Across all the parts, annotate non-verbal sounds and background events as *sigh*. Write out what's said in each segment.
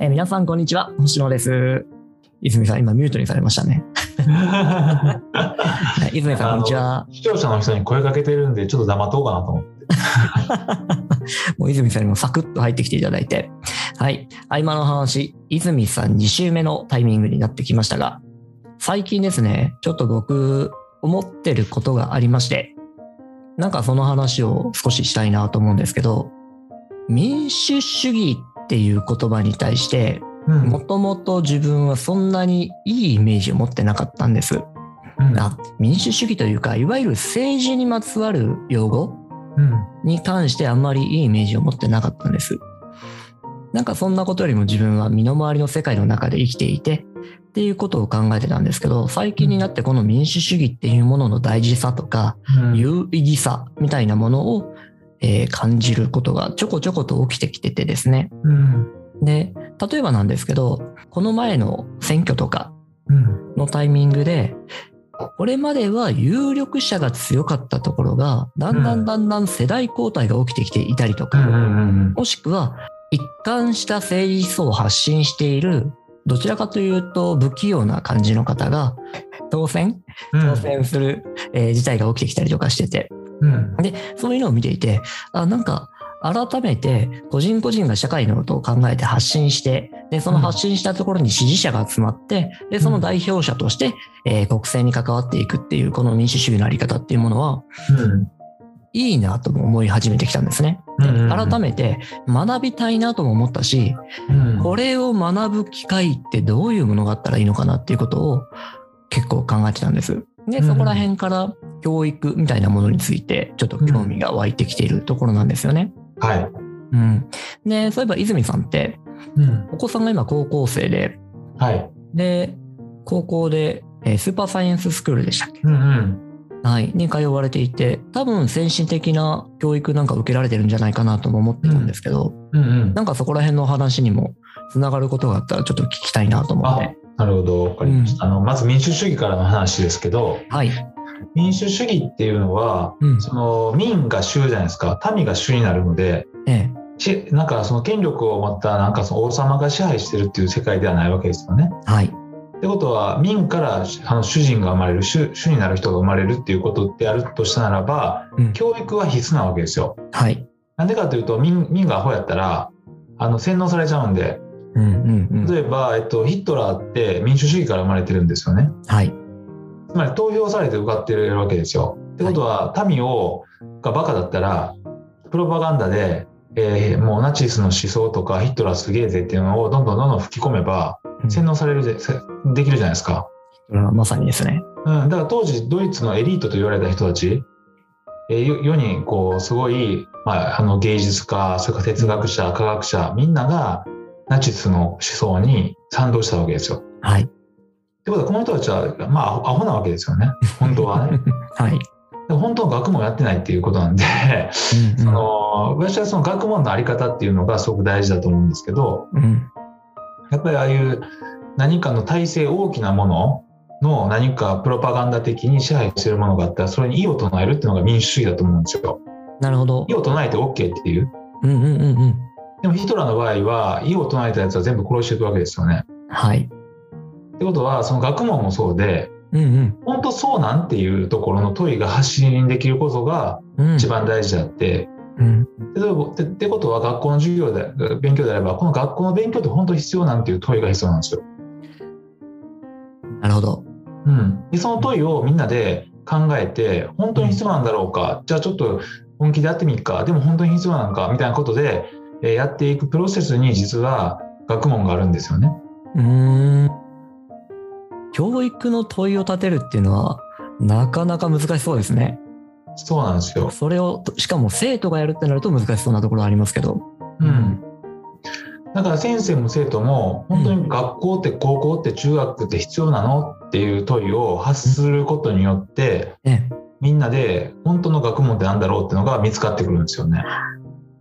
えー皆さん、こんにちは。星野です。泉さん、今ミュートにされましたね。*laughs* はい泉さん、こんにちは。視聴者の人に声かけてるんで、ちょっと黙っとこうかなと思って。*laughs* もう泉さんにもサクッと入ってきていただいて。はい。合間の話、泉さん2週目のタイミングになってきましたが、最近ですね、ちょっと僕、思ってることがありまして、なんかその話を少ししたいなと思うんですけど、民主主義っていう言葉に対して、うん。もともと自分はそんなにいいイメージを持ってなかったんです。うん。あ民主主義というか、いわゆる政治にまつわる用語うん。に関してあんまりいいイメージを持ってなかったんです。なんかそんなことよりも自分は身の回りの世界の中で生きていてっていうことを考えてたんですけど、最近になってこの民主主義っていうものの大事さとか、うん。有意義さみたいなものを、えー感じることがちょこちょこと起きてきててですね。うん。で、例えばなんですけど、この前の選挙とかうん。のタイミングで、これまでは有力者が強かったところが、だんだんだんだん世代交代が起きてきていたりとか、うんうんもしくは一貫した政治思想を発信している、どちらかというと不器用な感じの方が当選？うん。当選する、えー事態が起きてきたりとかしてて、うん。で、そういうのを見ていて、あ、なんか、改めて個人個人が社会のことを考えて発信して、で、その発信したところに支持者が集まって、で、その代表者として、えー国政に関わっていくっていう、この民主主義のあり方っていうものは、うん。いいなとも思い始めてきたんですね。で改めて学びたいなとも思ったし、うん。これを学ぶ機会ってどういうものがあったらいいのかなっていうことを結構考えてたんです。で、うんそこら辺から教育みたいなものについてちょっと興味が湧いてきているところなんですよね。はい。うん。で、そういえば泉さんって、うんお子さんが今高校生で、はい。で、高校で、えースーパーサイエンススクールでしたっけ？うんうんはい。に通われていて、多分先進的な教育なんか受けられてるんじゃないかなとも思ってたんですけど、うんうんなんかそこら辺のお話にもつながることがあったらちょっと聞きたいなと思っあて。なるほど、わかりました。あのまず民主主義からの話ですけど、はい。民主主義っていうのは、うん。その民が主じゃないですか、民が主になるので、ええ。しなんかその権力を持ったなんかその王様が支配してるっていう世界ではないわけですよね。はい。ってことは民からあの主人が生まれる主主になる人が生まれるっていうことであるとしたならばうん。教育は必須なわけですよ。はい。なんでかというと民民がアホやったらあの洗脳されちゃうんでうんうんうん。例えば、えっと、ヒトラーって民主主義から生まれてるんですよね。はい。つまり投票されて受かってるわけですよ。ってことは民をがバカだったらプロパガンダで、えーもうナチスの思想とかヒトラーすげえぜっていうのをどんどんどんどん吹き込めばうん洗脳されるぜせできるじゃないですか。うんまさにですね。うん、だから当時ドイツのエリートと言われた人たち、えー世世にこうすごい、まあ、あの芸術家それから哲学者科学者みんながナチスの思想に賛同したわけですよ。はい。ってことはこの人たちは、まあ、アホなわけですよね本当はね。*laughs* はい。本当は学問やってないっていうことなんでうんその私はその学問のあり方っていうのがすごく大事だと思うんですけどうん。うん。やっぱりああいう何かの体制大きなものの何かプロパガンダ的に支配しているものがあったらそれに異を唱えるっていうのが民主主義だと思うんですよ。なるほど異。を唱えて OK っていう。うんうんうんうん。でもヒトラーの場合は異を唱えたやつは全部殺していくわけですよね。はい。ってことはその学問もそうでうん本当そうなんっていうところの問いが発信できることがうん。うん。一番大事であって、うん。例えばってことは学校の授業で勉強であればこの学校の勉強って本当に必要なんていう問いが必要なんですよ。なるほど。うん、でその問いをみんなで考えて本当に必要なんだろうか、じゃあちょっと本気でやってみっか？でも本当に必要なのか？みたいなことで、えーやっていくプロセスに実は学問があるんですよね。うーん。教育の問いを立てるっていうのは、なかなか難しそうですね。そうなんですよ。それを、しかも生徒がやるってなると難しそうなところありますけど。うん、だから先生も生徒も本当に学校って高校って中学って必要なのっていう問いを発することによってね。みんなで本当の学問って何だろうっていうのが見つかってくるんですよね。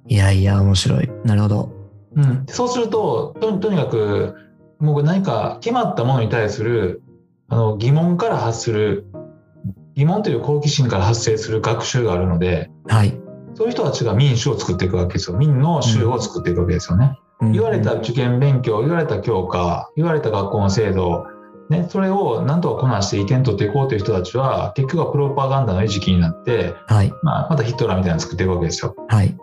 いやいや、面白い。なるほど。うん、そうするととにとにかくもう何か決まったものに対するあの疑問から発する疑問という好奇心から発生する学習があるのではい。そういう人たちが民主を作っていくわけですよ民の州を作っていくわけですよね。うん言われた受験勉強、言われた教科、言われた学校の制度、ね、それをなんとかこなして意見取っていこうという人たちは、結局はプロパガンダの餌食になって、はい。まあ、またヒトラーみたいなの作っていくわけですよ。はい。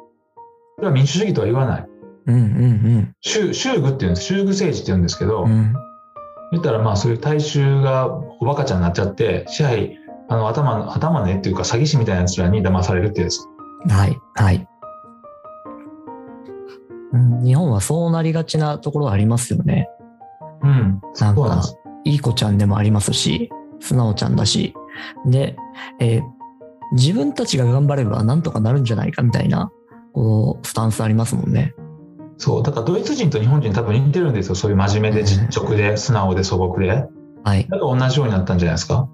それは民主主義とは言わない。うんうん宗宗具っていうんです。宗具政治って言うんですけど、うん。うん。言ったらまあそういう大衆がおバカちゃんになっちゃって、支配、あの頭の、頭ねっていうか詐欺師みたいな奴らに騙されるっていうやつ。はい。はい。うん日本はそうなりがちなところありますよね。うん。なんかいい子ちゃんでもありますし、素直ちゃんだし。で、えー自分たちが頑張ればなんとかなるんじゃないかみたいな、こう、スタンスありますもんね。そう。だからドイツ人と日本人多分似てるんですよ。そういう真面目で実直で素直で素朴で。だはい。から同じようになったんじゃないですか？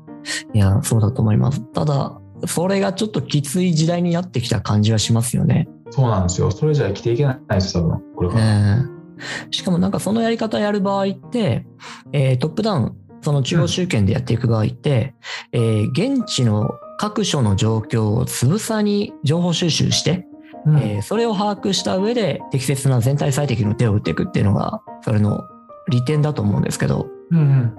いや、そうだと思います。ただ、それがちょっときつい時代になってきた感じはしますよね。そうなんですよ。それじゃ生きていけないですよ、多分。これえから。ーしかもなんかそのやり方やる場合って、えートップダウン、その中央集権でやっていく場合って、えー現地の各所の状況をつぶさに情報収集して、うんえーそれを把握した上で適切な全体最適の手を打っていくっていうのが、それの利点だと思うんですけど、うん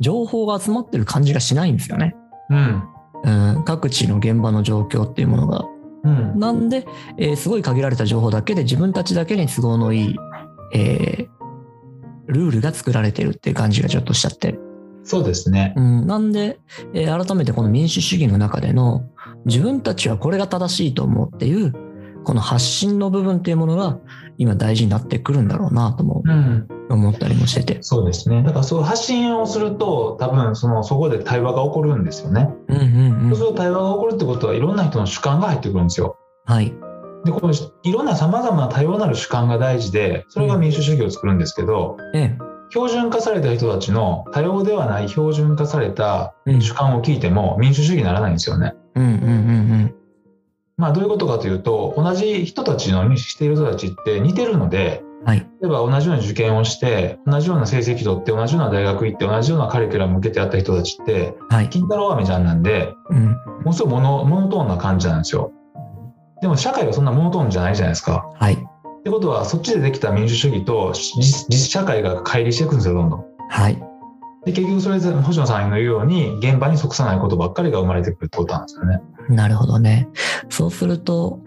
情報が集まってる感じがしないんですよね。うん。うん。うん、各地の現場の状況っていうものが。うん。なんで、えーすごい限られた情報だけで自分たちだけに都合のいい、えールールが作られてるっていう感じがちょっとしちゃって。そうですね。うん、なんで、えー改めてこの民主主義の中での自分たちはこれが正しいと思うっていう、この発信の部分っていうものが今大事になってくるんだろうなともうん。思ったりもしてて。そうですね。だからそう発信をすると、多分そのそこで対話が起こるんですよね。うんうんうん。そうすると対話が起こるってことはいろんな人の主観が入ってくるんですよ。はい。で、このいろんな様々な多様なる主観が大事で、それが民主主義を作るんですけど、え標準化された人たちの多様ではない標準化されたえ。うん。主観を聞いても民主主義にならないんですよね。うんうんうんまあどういうことかというと、同じ人たちのしている人たちって似てるので、うん。はい。例えば同じような受験をして、同じような成績取って、同じような大学行って、同じようなカリキュラム受けてやった人たちって、はい。金太郎飴ちゃんなんで、うん。ものすごいモノモノトーンな感じなんですよ。でも社会はそんなモノトーンじゃないじゃないですか。はい。ってことは、そっちでできた民主主義と実実社会が乖離していくんですよ、どんどん。はい。で、結局それで星野さんの言うように、現場に即さないことばっかりが生まれてくるってことなんですよね。なるほどね。そうすると、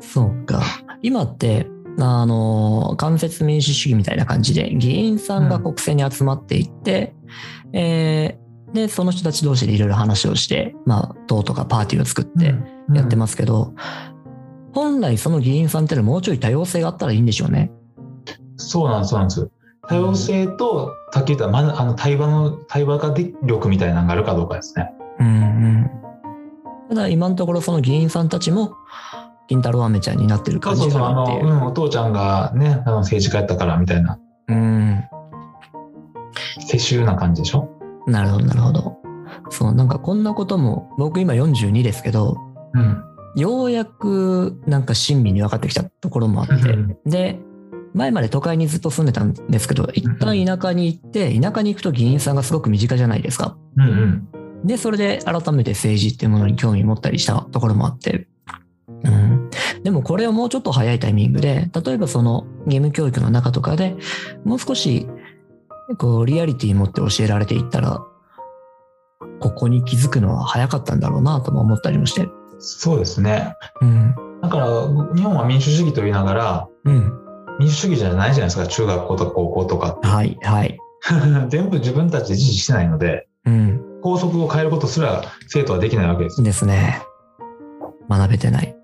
そうか。今って、あの、間接民主主義みたいな感じで、議員さんが国政に集まっていって、えーで、その人たち同士でいろいろ話をして、まあ、党とかパーティーを作ってやってす。ますけど、本来その議員さんってのはもうちょい多様性があったらいいんでしょうね。そうなんです、そうなんです。多様性と、さっき言った、ま、あの対話の、対話がで力みたいなのがあるかどうかですね。うんうん。ただ今のところその議員さんたちも、金太郎飴ちゃんになってる感じそうそうそう、あの、う。ん、お父ちゃんがね、あの政治家やったからみたいな、うん。世襲な感じでしょ？なるほど、なるほど。そう、なんかこんなことも、僕今42ですけど、うん。ようやくなんか親身に分かってきたところもあって、うんで、前まで都会にずっと住んでたんですけど、一旦田舎に行って、田舎に行くと議員さんがすごく身近じゃないですか。うんうん。で、それで改めて政治っていうものに興味持ったりしたところもあって、うん、でもこれをもうちょっと早いタイミングで、例えばその義務教育の中とかでもう少しこうリアリティ持って教えられていったら、ここに気づくのは早かったんだろうなとも思ったりもして。そうですね。うん。だから、日本は民主主義と言いながら、うん。民主主義じゃないじゃないですか、中学校とか高校とか。はい、はい。*laughs* 全部自分たちで自治してないので、うん。校則を変えることすら生徒はできないわけです。ですね。学べてない。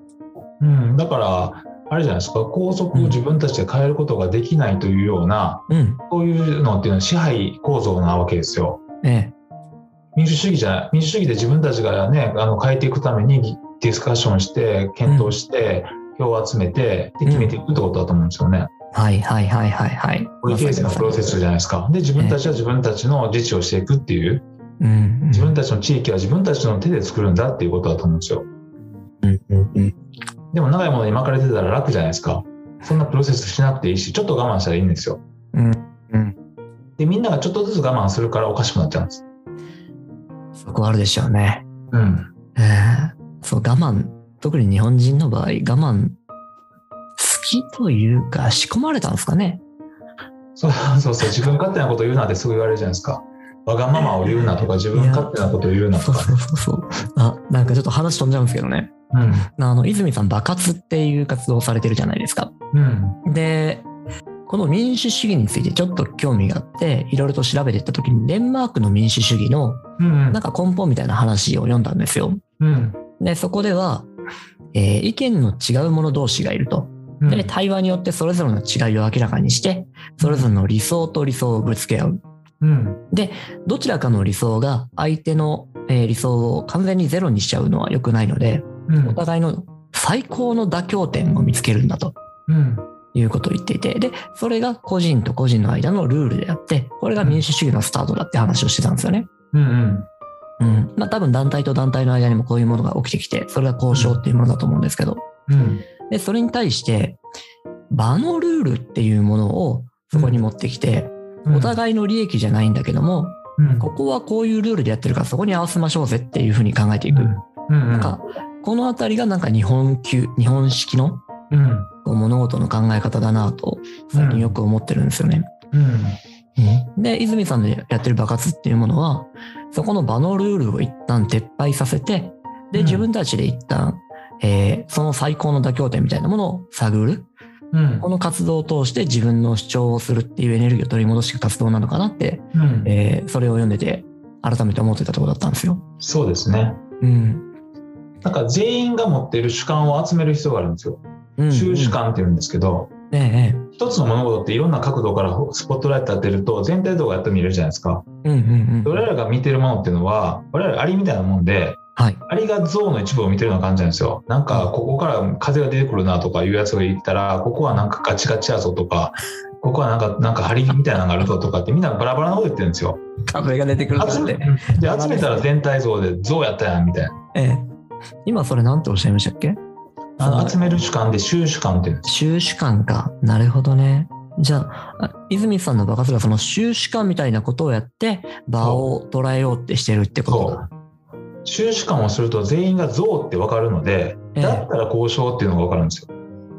うん、だから、あれじゃないですか、校則を自分たちで変えることができないというような、うん。そういうのっていうのは支配構造なわけですよ。ええ。民主主義じゃ、民主主義で自分たちがね、あの変えていくためにディスカッションして、検討して、票を集めて、で決めていくってことだと思うんですよね。はい、はい、はい、はい、はい。こういう形成のプロセスじゃないですか。で、自分たちは自分たちの自治をしていくっていう、うん。うん自分たちの地域は自分たちの手で作るんだっていうことだと思うんですよ。うん、うん、うん。でも長いものに巻かれてたら楽じゃないですか。そんなプロセスしなくていいし、ちょっと我慢したらいいんですよ。うん、うん。で、みんながちょっとずつ我慢するからおかしくなっちゃうんです。そこあるでしょうね。うん。ええそう、我慢。特に日本人の場合、我慢好死というか仕込まれたんですかね？そうそうそう、自分勝手なこと言うなってすぐ言われるじゃないですか。わがままを言うなとか、自分勝手なことを言うなとか。そうそうそう。あ、なんかちょっと話飛んじゃうんですけどね。うん。あの、泉さん、爆発っていう活動をされてるじゃないですか。うん。で、この民主主義についてちょっと興味があって、いろいろと調べていった時に、デンマークの民主主義のうん。なんか根本みたいな話を読んだんですよ。うん。で、そこでは、えー意見の違う者同士がいると。うん。で、対話によってそれぞれの違いを明らかにして、それぞれの理想と理想をぶつけ合う。うん。どちらかの理想が相手の、えー理想を完全にゼロにしちゃうのは良くないので、うんお。互いの最高の妥協点を見つけるんだとうん。いうことを言っていて、で、それが個人と個人の間のルールであって、これが民主主義のスタートだって話をしてたんですよね。うん。うん。まあ多分団体と団体の間にもこういうものが起きてきて、それが交渉っていうものだと思うんですけど、うん。で、それに対して、場のルールっていうものをそこに持ってきて、うん。お互いの利益じゃないんだけども、うん。ここはこういうルールでやってるからそこに合わせましょうぜっていうふうに考えていく。うん。うん。なんか、このあたりがなんか日本級、日本式の物事の考え方だなと最近よく思ってるんですよね。うん。で、泉さんのやってる爆発っていうものは、そこの場のルールを一旦撤廃させて、で、うん自分たちで一旦、えーその最高の妥協点みたいなものを探る。うんこ。の活動を通して自分の主張をするっていうエネルギーを取り戻していく活動なのかなって、うん。えーそれを読んでて改めて思ってたところだったんですよ。そうですね。うん。なんか全員が持っている主観を集める必要があるんですよ。うん収主観って言うんですけど、ええ一つの物事っていろんな角度からスポットライト当てると全体像がやっと見えるじゃないですか。ええうんうんうん。俺らが見てるものっていうのは、我々アリみたいなもんで、はい。アリが象の一部を見てるような感じなんですよ。なんか、ここから風が出てくるなとかいうやつが言ったら、ここはなんかガチガチやぞとか、*laughs* ここはなんか、なんか針みたいなのがあるぞとかってみんなバラバラなこと言ってるんですよ。壁が出てくる集めって。で集めたら全体像で象やったやんみたいな。ええ今それなんておっしゃいましたっけ？あの集める主観で収主観って言うんです。収主観か。なるほどね。じゃあ、あ泉さんの爆発がその収主観みたいなことをやって、場を捉えようってしてるってことだ。収主観をすると全員が象って分かるので、ええだったら交渉っていうのが分かるんですよ。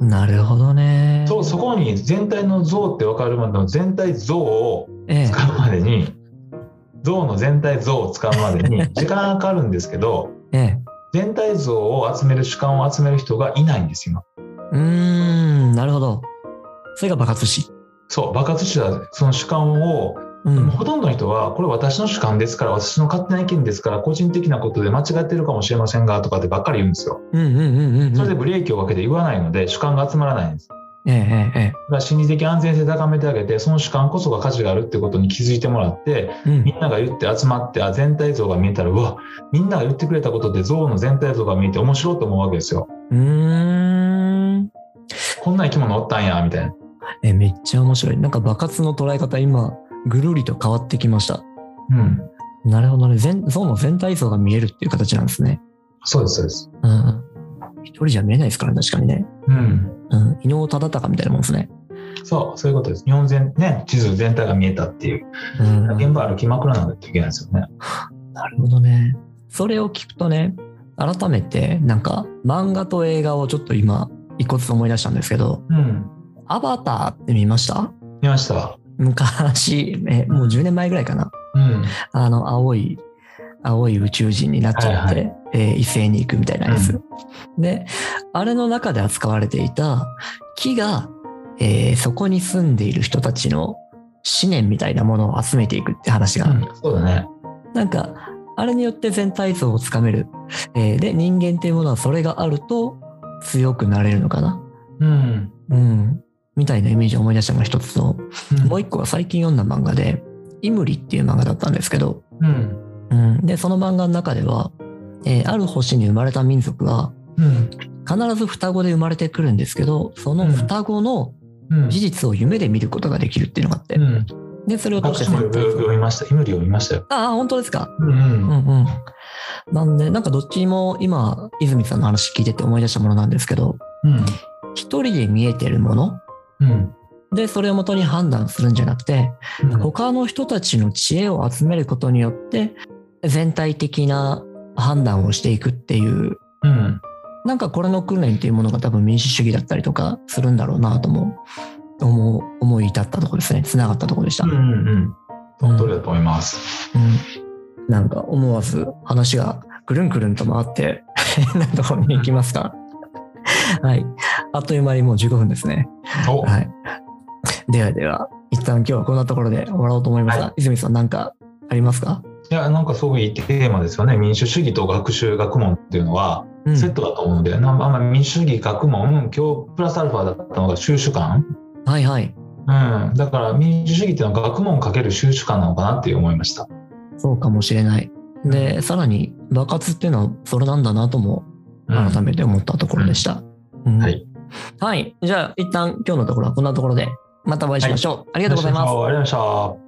なるほどね。そうそこに全体の像って分かるまでの全体像をええ使うまでに像の全体像を使うまでに時間がかかるんですけど *laughs* ええ。全体像を集める主観を集める人がいないんですようーん、なるほど。それが爆発し。そう爆発したその主観を、うん。ほとんどの人はこれ私の主観ですから私の勝手な意見ですから個人的なことで間違ってるかもしれませんがとかってばっかり言うんですよ。それでブレーキをかけて言わないので主観が集まらないんですええええ心理的安全性高めてあげてその主観こそが価値があるってことに気づいてもらってえ。うんみんなが言って集まって、あ、全体像が見えたら、うわ、みんなが言ってくれたことで像の全体像が見えて面白いと思うわけですよ。うーん。こんな生き物おったんや、みたいな。え、めっちゃ面白い。なんか爆発の捉え方今、ぐるりと変わってきました。うん。なるほどね。全、像の全体像が見えるっていう形なんですね。そうです、そうです。うん。一人じゃ見えないですからね、確かにね。うん。うん。伊能忠敬みたいなもんですね。そう、そういうことです。日本全、ね、地図全体が見えたっていう。うん。現場歩きまくらないといけないですよね。*laughs* なるほどね。それを聞くとね、改めて、なんか、漫画と映画をちょっと今、一個ずつ思い出したんですけど、うん。アバターって見ました？見ました。昔、え、もう10年前ぐらいかな。うん。あの、青い、青い宇宙人になっちゃって、はいはえー一斉に行くみたいなやつ。で、あれの中で扱われていた木が、えーそこに住んでいる人たちの思念みたいなものを集めていくって話が、うん、そうだね。なんか、あれによって全体像をつかめる。えーで、人間っていうものはそれがあると強くなれるのかな。うん。うん。みたいなイメージを思い出したのが一つと、うんもう一個は最近読んだ漫画で、イムリっていう漫画だったんですけど、うん。うん、で、その漫画の中では、えーある星に生まれた民族は、うん。必ず双子で生まれてくるんですけど、その双子のうん。事実を夢で見ることができるっていうのがあって、うん。で、それを通して読みました。読みましたよ。ああ、本当ですか。うん。うんうん。なんで、なんかどっちも今、泉さんの話聞いてて思い出したものなんですけど、うん。一人で見えてるものうん。で、それをもとに判断するんじゃなくて、うん。他の人たちの知恵を集めることによって、全体的な判断をしていくっていううん。なんかこれの訓練っていうものが多分民主主義だったりとかするんだろうなとも思う思い至ったところですね。つながったところでした。うんうんうん。その通りだと思います。うん、なんか思わず話がくるんくるんと回って変 *laughs* なところに行きますか。*laughs* はい。あっという間にもう15分ですね。おはい。ではでは、一旦今日はこんなところで終わろうと思いますが、は泉さんなんかありますか？いや、なんかすごくいいテーマですよね。民主主義と学習学問っていうのはうんセットだと思うので、なんかあんまり民主主義学問、今日プラスアルファだったのが収集感。はいはい。うん。だから民主主義っていうのは学問かける収集感なのかなって思いました。そうかもしれない。で、さらに爆発っていうのはそれなんだなともうん改めて思ったところでした。うんはい。はい。じゃあ一旦今日のところはこんなところでまたお会いしましょう。ありがとうございます。ありがとうございました。